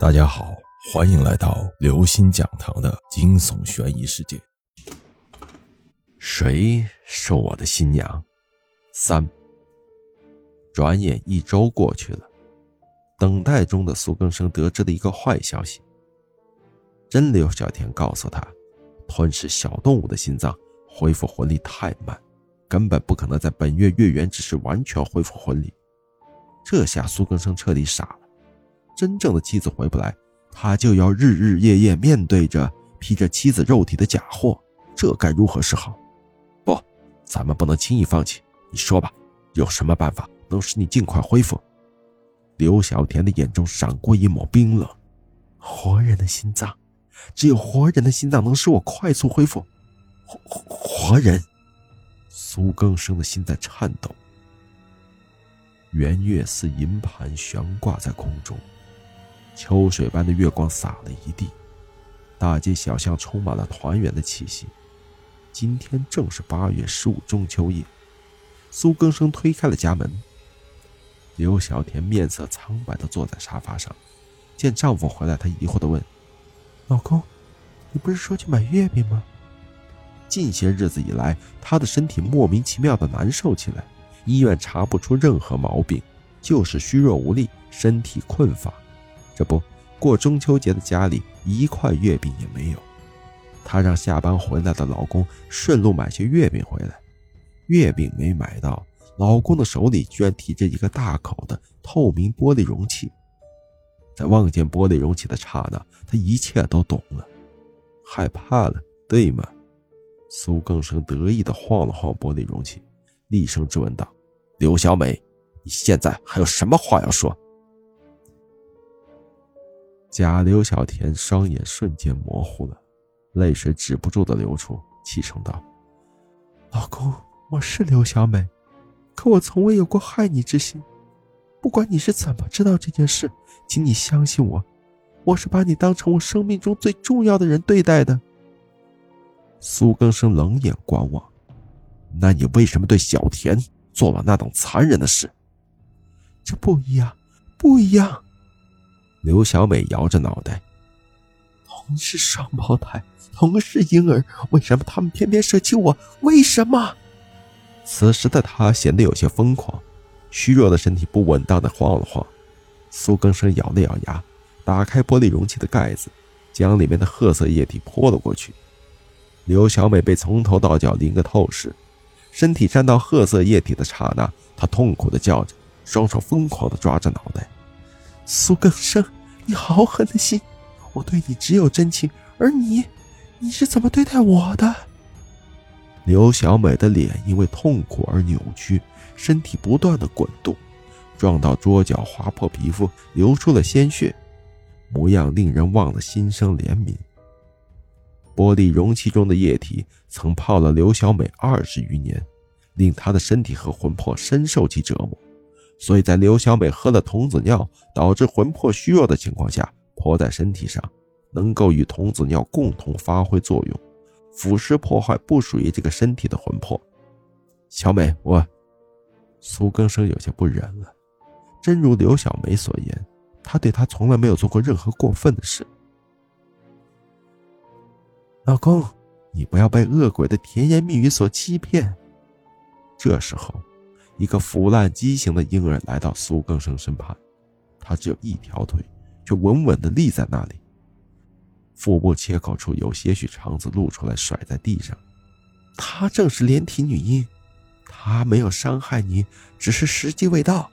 大家好，欢迎来到刘星讲堂的惊悚悬疑世界。谁是我的新娘？三。转眼一周过去了，等待中的苏更生得知了一个坏消息：真刘小田告诉他，吞噬小动物的心脏恢复魂力太慢，根本不可能在本月月圆之时完全恢复魂力。这下苏更生彻底傻了。真正的妻子回不来，他就要日日夜夜面对着披着妻子肉体的假货，这该如何是好？不，咱们不能轻易放弃。你说吧，有什么办法能使你尽快恢复？刘小田的眼中闪过一抹冰冷。活人的心脏，只有活人的心脏能使我快速恢复。活活人，苏更生的心在颤抖。圆月似银盘悬挂在空中。秋水般的月光洒了一地，大街小巷充满了团圆的气息。今天正是八月十五中秋夜。苏更生推开了家门，刘小田面色苍白的坐在沙发上，见丈夫回来，她疑惑的问：“老公，你不是说去买月饼吗？”近些日子以来，她的身体莫名其妙的难受起来，医院查不出任何毛病，就是虚弱无力，身体困乏。这不过中秋节的家里一块月饼也没有，她让下班回来的老公顺路买些月饼回来，月饼没买到，老公的手里居然提着一个大口的透明玻璃容器。在望见玻璃容器的刹那，他一切都懂了，害怕了，对吗？苏更生得意地晃了晃玻璃容器，厉声质问道：“刘小美，你现在还有什么话要说？”假刘小田双眼瞬间模糊了，泪水止不住的流出，气声道：“老公，我是刘小美，可我从未有过害你之心。不管你是怎么知道这件事，请你相信我，我是把你当成我生命中最重要的人对待的。”苏更生冷眼观望，那你为什么对小田做了那等残忍的事？这不一样，不一样。刘小美摇着脑袋，同是双胞胎，同是婴儿，为什么他们偏偏舍弃我？为什么？此时的她显得有些疯狂，虚弱的身体不稳当的晃了晃。苏更生咬了咬牙，打开玻璃容器的盖子，将里面的褐色液体泼了过去。刘小美被从头到脚淋个透视，身体沾到褐色液体的刹那，她痛苦的叫着，双手疯狂的抓着脑袋。苏更生，你好狠的心！我对你只有真情，而你，你是怎么对待我的？刘小美的脸因为痛苦而扭曲，身体不断的滚动，撞到桌角划破皮肤，流出了鲜血，模样令人忘了心生怜悯。玻璃容器中的液体曾泡了刘小美二十余年，令她的身体和魂魄深受其折磨。所以在刘小美喝了童子尿导致魂魄虚弱的情况下，泼在身体上，能够与童子尿共同发挥作用，腐蚀破坏不属于这个身体的魂魄。小美，我苏更生有些不忍了。真如刘小梅所言，他对她从来没有做过任何过分的事。老公，你不要被恶鬼的甜言蜜语所欺骗。这时候。一个腐烂畸形的婴儿来到苏更生身旁，他只有一条腿，却稳稳地立在那里。腹部切口处有些许肠子露出来，甩在地上。她正是连体女婴，她没有伤害你，只是时机未到。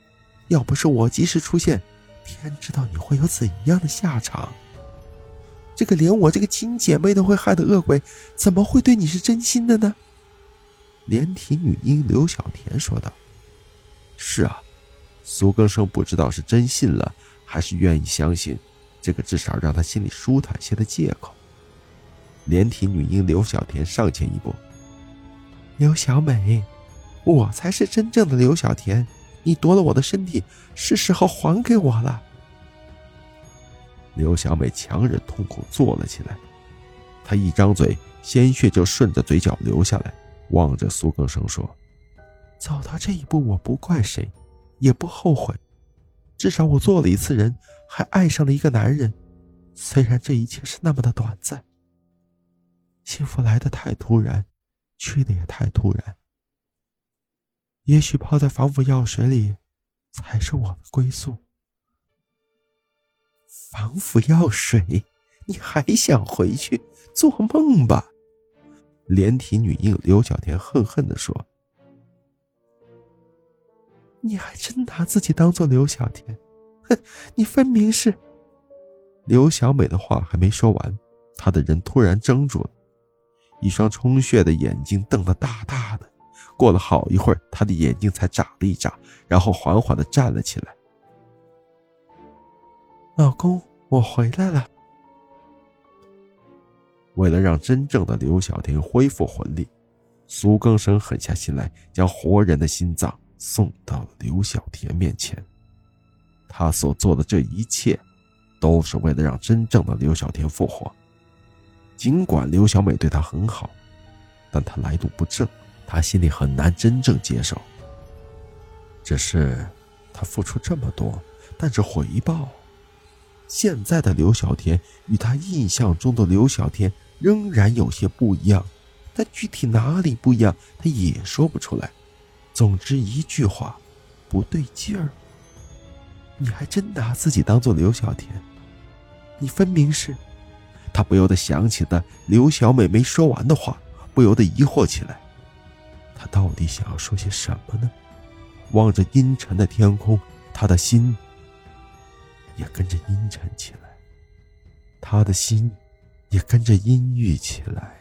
要不是我及时出现，天知道你会有怎样的下场。这个连我这个亲姐妹都会害的恶鬼，怎么会对你是真心的呢？连体女婴刘小田说道。是啊，苏更生不知道是真信了，还是愿意相信这个至少让他心里舒坦些的借口。连体女婴刘小田上前一步：“刘小美，我才是真正的刘小田，你夺了我的身体，是时候还给我了。”刘小美强忍痛苦坐了起来，她一张嘴，鲜血就顺着嘴角流下来，望着苏更生说。走到这一步，我不怪谁，也不后悔。至少我做了一次人，还爱上了一个男人。虽然这一切是那么的短暂，幸福来的太突然，去的也太突然。也许泡在防腐药水里，才是我的归宿。防腐药水，你还想回去？做梦吧！连体女婴刘小田恨恨的说：“你还真拿自己当做刘小田？哼，你分明是……”刘小美的话还没说完，她的人突然怔住了，一双充血的眼睛瞪得大大的。过了好一会儿，她的眼睛才眨了一眨，然后缓缓的站了起来。老公，我回来了。为了让真正的刘小田恢复魂力，苏更生狠下心来，将活人的心脏送到了刘小田面前。他所做的这一切，都是为了让真正的刘小田复活。尽管刘小美对他很好，但他来路不正，他心里很难真正接受。只是，他付出这么多，但是回报……现在的刘小田与他印象中的刘小田仍然有些不一样，但具体哪里不一样，他也说不出来。总之一句话，不对劲儿。你还真拿自己当做刘小田？你分明是……他不由得想起了刘小美没说完的话，不由得疑惑起来。他到底想要说些什么呢？望着阴沉的天空，他的心。也跟着阴沉起来，他的心也跟着阴郁起来。